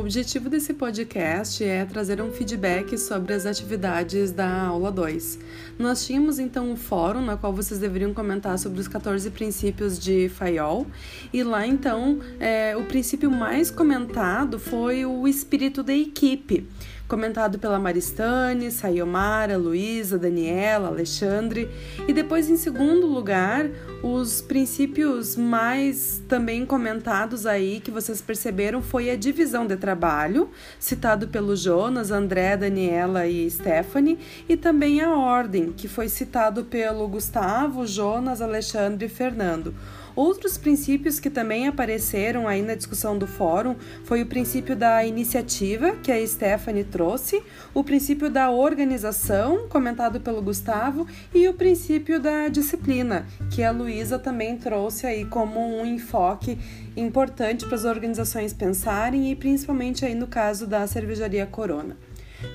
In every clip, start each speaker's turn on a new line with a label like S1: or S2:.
S1: objetivo desse podcast é trazer um feedback sobre as atividades da aula 2. Nós tínhamos então um fórum na qual vocês deveriam comentar sobre os 14 princípios de Fayol, e lá então é, o princípio mais comentado foi o espírito da equipe comentado pela Maristane, Sayomara, Luísa, Daniela, Alexandre. E depois, em segundo lugar, os princípios mais também comentados aí que vocês perceberam foi a divisão de trabalho, citado pelo Jonas, André, Daniela e Stephanie, e também a ordem, que foi citado pelo Gustavo, Jonas, Alexandre e Fernando. Outros princípios que também apareceram aí na discussão do fórum foi o princípio da iniciativa, que a Stephanie trouxe, o princípio da organização, comentado pelo Gustavo, e o princípio da disciplina, que a Luísa também trouxe aí como um enfoque importante para as organizações pensarem e principalmente aí no caso da cervejaria Corona.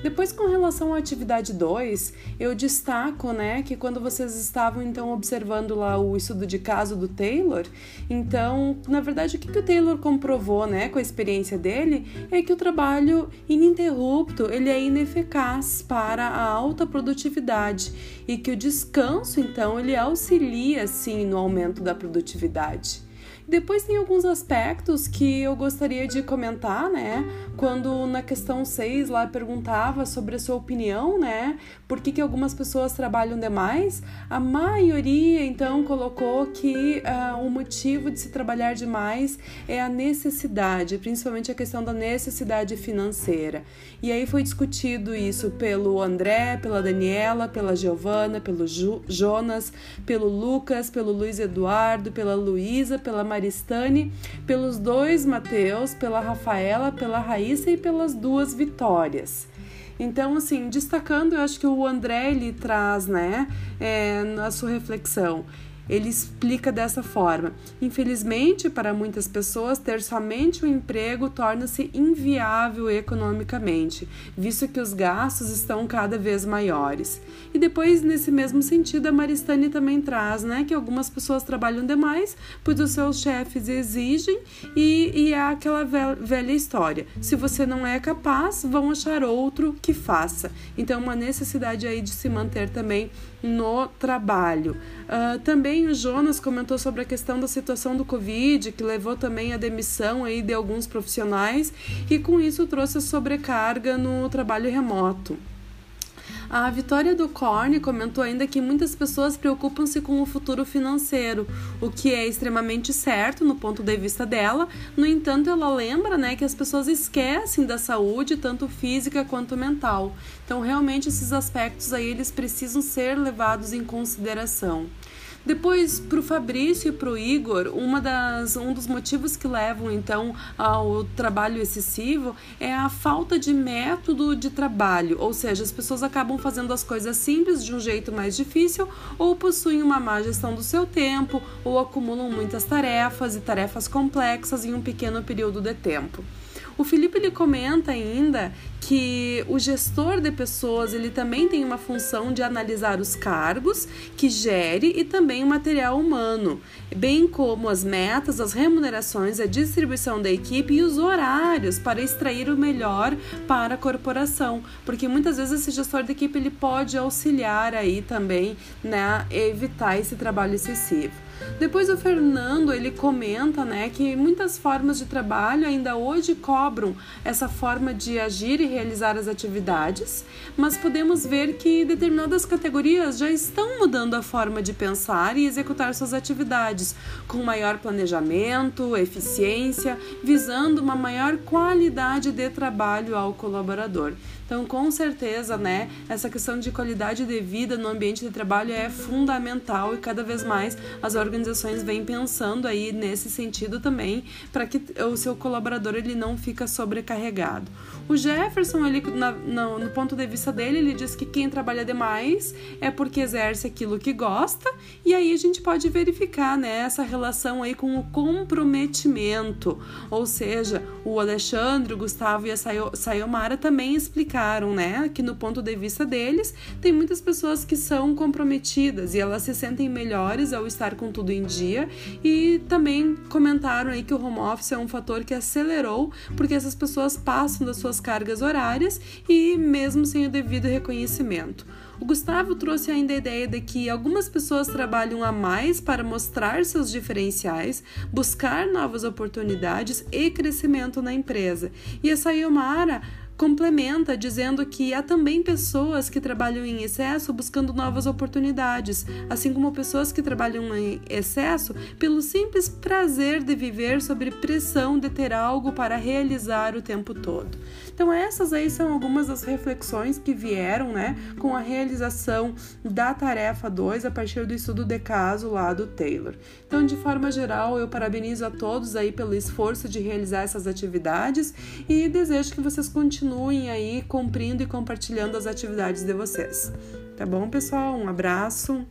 S1: Depois, com relação à atividade 2, eu destaco, né, que quando vocês estavam então observando lá o estudo de caso do Taylor, então, na verdade, o que, que o Taylor comprovou, né, com a experiência dele, é que o trabalho ininterrupto, ele é ineficaz para a alta produtividade e que o descanso, então, ele auxilia, sim, no aumento da produtividade. Depois tem alguns aspectos que eu gostaria de comentar, né? Quando na questão 6 lá perguntava sobre a sua opinião, né? Por que, que algumas pessoas trabalham demais? A maioria então colocou que uh, o motivo de se trabalhar demais é a necessidade, principalmente a questão da necessidade financeira. E aí foi discutido isso pelo André, pela Daniela, pela Giovana, pelo Ju, Jonas, pelo Lucas, pelo Luiz Eduardo, pela Luísa, pela Maria Maristane, pelos dois Mateus, pela Rafaela, pela Raíssa e pelas duas Vitórias. Então, assim, destacando, eu acho que o André ele traz, né, é, na sua reflexão, ele explica dessa forma: infelizmente, para muitas pessoas, ter somente um emprego torna-se inviável economicamente, visto que os gastos estão cada vez maiores. E depois, nesse mesmo sentido, a Maristane também traz né, que algumas pessoas trabalham demais, pois os seus chefes exigem, e, e é aquela velha história: se você não é capaz, vão achar outro que faça. Então, uma necessidade aí de se manter também no trabalho. Uh, também o Jonas comentou sobre a questão da situação do Covid, que levou também à demissão aí de alguns profissionais e com isso trouxe a sobrecarga no trabalho remoto. A Vitória do Corne comentou ainda que muitas pessoas preocupam-se com o futuro financeiro, o que é extremamente certo no ponto de vista dela. No entanto, ela lembra né, que as pessoas esquecem da saúde, tanto física quanto mental. Então, realmente, esses aspectos aí eles precisam ser levados em consideração. Depois, para o Fabrício e para o Igor, uma das, um dos motivos que levam então ao trabalho excessivo é a falta de método de trabalho, ou seja, as pessoas acabam fazendo as coisas simples de um jeito mais difícil, ou possuem uma má gestão do seu tempo, ou acumulam muitas tarefas e tarefas complexas em um pequeno período de tempo. O Felipe ele comenta ainda que o gestor de pessoas ele também tem uma função de analisar os cargos que gere e também o material humano, bem como as metas, as remunerações, a distribuição da equipe e os horários para extrair o melhor para a corporação, porque muitas vezes esse gestor de equipe ele pode auxiliar aí também, né, evitar esse trabalho excessivo. Depois o Fernando ele comenta, né, que muitas formas de trabalho ainda hoje cobram essa forma de agir e realizar as atividades, mas podemos ver que determinadas categorias já estão mudando a forma de pensar e executar suas atividades com maior planejamento, eficiência, visando uma maior qualidade de trabalho ao colaborador. Então, com certeza, né, essa questão de qualidade de vida no ambiente de trabalho é fundamental e cada vez mais as organizações vêm pensando aí nesse sentido também para que o seu colaborador ele não fica sobrecarregado. O Jefferson, ele, na, no, no ponto de vista dele, ele diz que quem trabalha demais é porque exerce aquilo que gosta e aí a gente pode verificar né, essa relação aí com o comprometimento, ou seja, o Alexandre, o Gustavo e a Sayomara também explicaram, né, que no ponto de vista deles, tem muitas pessoas que são comprometidas e elas se sentem melhores ao estar com tudo em dia e também comentaram aí que o home office é um fator que acelerou porque essas pessoas passam das suas cargas horárias e mesmo sem o devido reconhecimento. O Gustavo trouxe ainda a ideia de que algumas pessoas trabalham a mais para mostrar seus diferenciais, buscar novas oportunidades e crescimento na empresa. E a Sayomara complementa dizendo que há também pessoas que trabalham em excesso buscando novas oportunidades, assim como pessoas que trabalham em excesso pelo simples prazer de viver sob pressão de ter algo para realizar o tempo todo. Então essas aí são algumas das reflexões que vieram, né, com a realização da tarefa 2 a partir do estudo de caso lá do Taylor. Então, de forma geral, eu parabenizo a todos aí pelo esforço de realizar essas atividades e desejo que vocês continuem continuem aí cumprindo e compartilhando as atividades de vocês. Tá bom, pessoal? Um abraço.